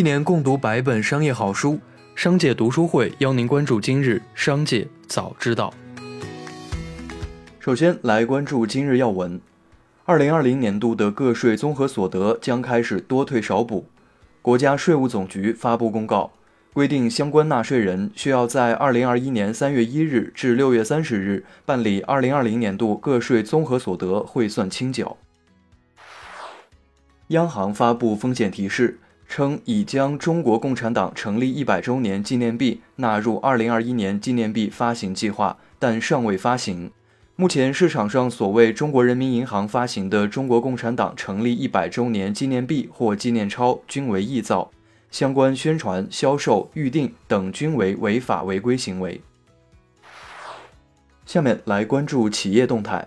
一年共读百本商业好书，商界读书会邀您关注今日商界早知道。首先来关注今日要闻：二零二零年度的个税综合所得将开始多退少补。国家税务总局发布公告，规定相关纳税人需要在二零二一年三月一日至六月三十日办理二零二零年度个税综合所得汇算清缴。央行发布风险提示。称已将中国共产党成立一百周年纪念币纳入二零二一年纪念币发行计划，但尚未发行。目前市场上所谓中国人民银行发行的中国共产党成立一百周年纪念币或纪念钞均为臆造，相关宣传、销售、预定等均为违法违规行为。下面来关注企业动态。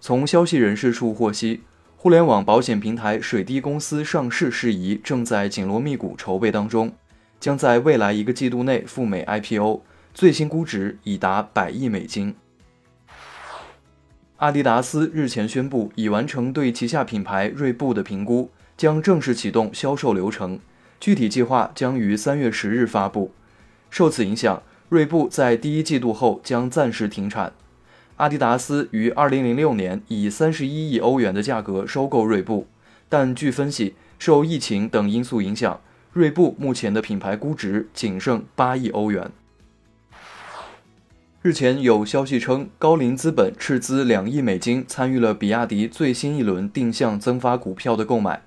从消息人士处获悉。互联网保险平台水滴公司上市事宜正在紧锣密鼓筹备当中，将在未来一个季度内赴美 IPO，最新估值已达百亿美金。阿迪达斯日前宣布已完成对旗下品牌锐步的评估，将正式启动销售流程，具体计划将于三月十日发布。受此影响，锐步在第一季度后将暂时停产。阿迪达斯于二零零六年以三十一亿欧元的价格收购锐步，但据分析，受疫情等因素影响，锐步目前的品牌估值仅剩八亿欧元。日前有消息称，高瓴资本斥资两亿美金参与了比亚迪最新一轮定向增发股票的购买。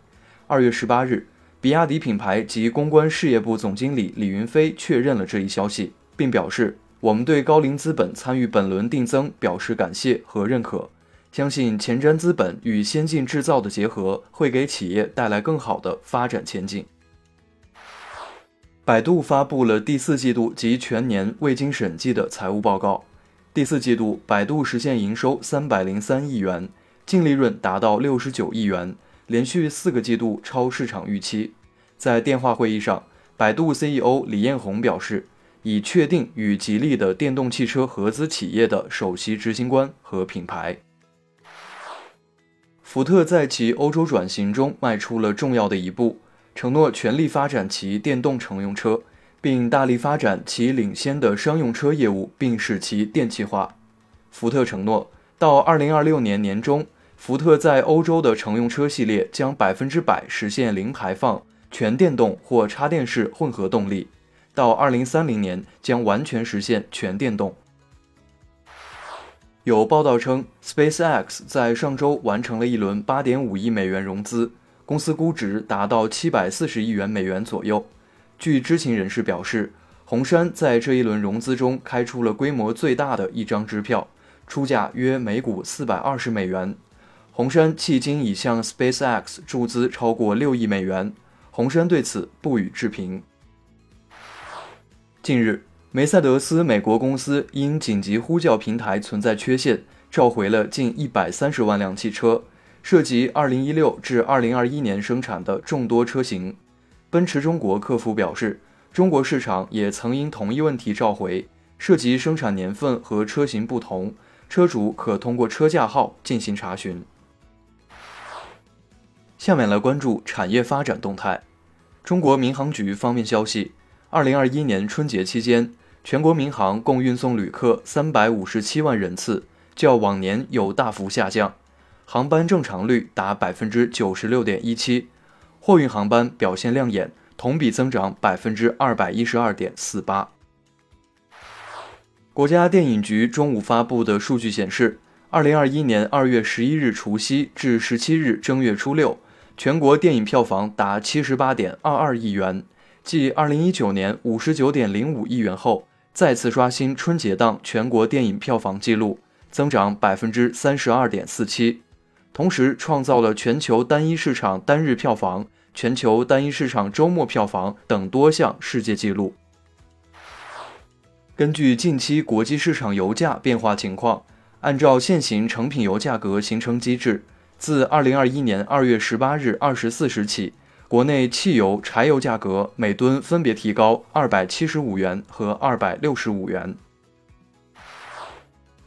二月十八日，比亚迪品牌及公关事业部总经理李云飞确认了这一消息，并表示。我们对高瓴资本参与本轮定增表示感谢和认可，相信前瞻资本与先进制造的结合会给企业带来更好的发展前景。百度发布了第四季度及全年未经审计的财务报告，第四季度百度实现营收三百零三亿元，净利润达到六十九亿元，连续四个季度超市场预期。在电话会议上，百度 CEO 李彦宏表示。已确定与吉利的电动汽车合资企业的首席执行官和品牌。福特在其欧洲转型中迈出了重要的一步，承诺全力发展其电动乘用车，并大力发展其领先的商用车业务，并使其电气化。福特承诺，到2026年年中，福特在欧洲的乘用车系列将百分之百实现零排放、全电动或插电式混合动力。到二零三零年将完全实现全电动。有报道称，SpaceX 在上周完成了一轮八点五亿美元融资，公司估值达到七百四十亿元美元左右。据知情人士表示，红杉在这一轮融资中开出了规模最大的一张支票，出价约每股四百二十美元。红杉迄今已向 SpaceX 注资超过六亿美元，红杉对此不予置评。近日，梅赛德斯美国公司因紧急呼叫平台存在缺陷，召回了近一百三十万辆汽车，涉及二零一六至二零二一年生产的众多车型。奔驰中国客服表示，中国市场也曾因同一问题召回，涉及生产年份和车型不同，车主可通过车架号进行查询。下面来关注产业发展动态。中国民航局方面消息。二零二一年春节期间，全国民航共运送旅客三百五十七万人次，较往年有大幅下降，航班正常率达百分之九十六点一七，货运航班表现亮眼，同比增长百分之二百一十二点四八。国家电影局中午发布的数据显示，二零二一年二月十一日除夕至十七日正月初六，全国电影票房达七十八点二二亿元。继2019年59.05亿元后，再次刷新春节档全国电影票房纪录，增长32.47%，同时创造了全球单一市场单日票房、全球单一市场周末票房等多项世界纪录。根据近期国际市场油价变化情况，按照现行成品油价格形成机制，自2021年2月18日24时起。国内汽油、柴油价格每吨分别提高二百七十五元和二百六十五元。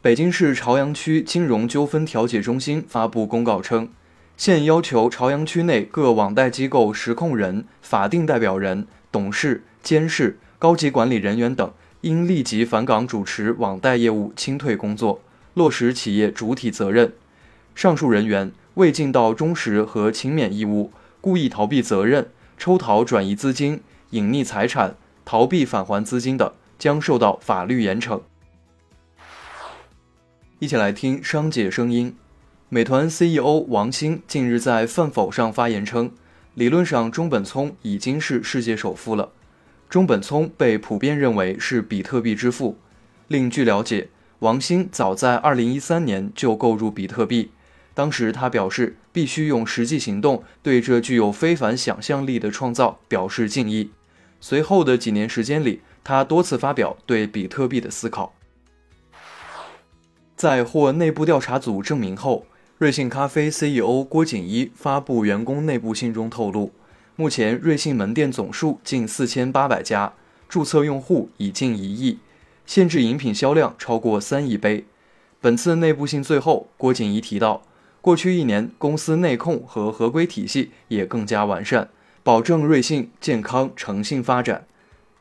北京市朝阳区金融纠纷调解中心发布公告称，现要求朝阳区内各网贷机构实控人、法定代表人、董事、监事、高级管理人员等，应立即返岗主持网贷业务清退工作，落实企业主体责任。上述人员未尽到忠实和勤勉义务，故意逃避责任、抽逃转移资金、隐匿财产、逃避返还资金的，将受到法律严惩。一起来听商界声音。美团 CEO 王兴近日在饭否上发言称，理论上中本聪已经是世界首富了。中本聪被普遍认为是比特币之父。另据了解，王兴早在2013年就购入比特币，当时他表示必须用实际行动对这具有非凡想象力的创造表示敬意。随后的几年时间里，他多次发表对比特币的思考。在获内部调查组证明后。瑞幸咖啡 CEO 郭锦一发布员工内部信中透露，目前瑞幸门店总数近四千八百家，注册用户已近一亿，限制饮品销量超过三亿杯。本次内部信最后，郭锦一提到，过去一年公司内控和合规体系也更加完善，保证瑞幸健康诚信发展。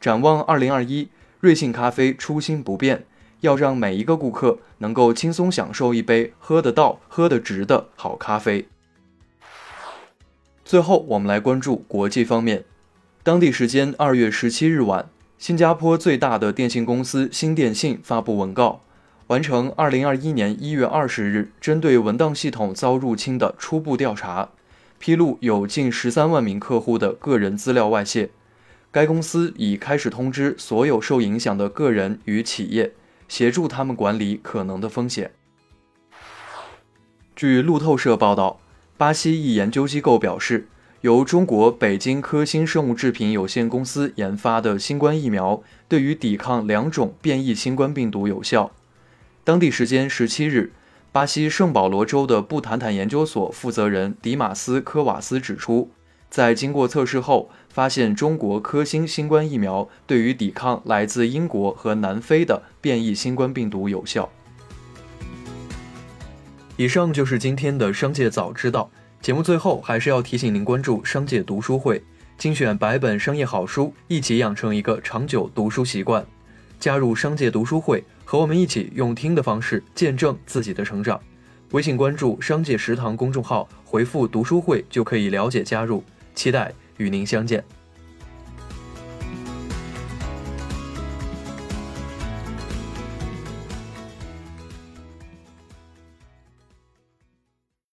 展望二零二一，瑞幸咖啡初心不变。要让每一个顾客能够轻松享受一杯喝得到、喝得值的好咖啡。最后，我们来关注国际方面。当地时间二月十七日晚，新加坡最大的电信公司新电信发布文告，完成二零二一年一月二十日针对文档系统遭入侵的初步调查，披露有近十三万名客户的个人资料外泄。该公司已开始通知所有受影响的个人与企业。协助他们管理可能的风险。据路透社报道，巴西一研究机构表示，由中国北京科兴生物制品有限公司研发的新冠疫苗，对于抵抗两种变异新冠病毒有效。当地时间十七日，巴西圣保罗州的布坦坦研究所负责人迪马斯科瓦斯指出。在经过测试后，发现中国科兴新冠疫苗对于抵抗来自英国和南非的变异新冠病毒有效。以上就是今天的商界早知道节目。最后还是要提醒您关注商界读书会，精选百本商业好书，一起养成一个长久读书习惯。加入商界读书会，和我们一起用听的方式见证自己的成长。微信关注“商界食堂”公众号，回复“读书会”就可以了解加入。期待与您相见。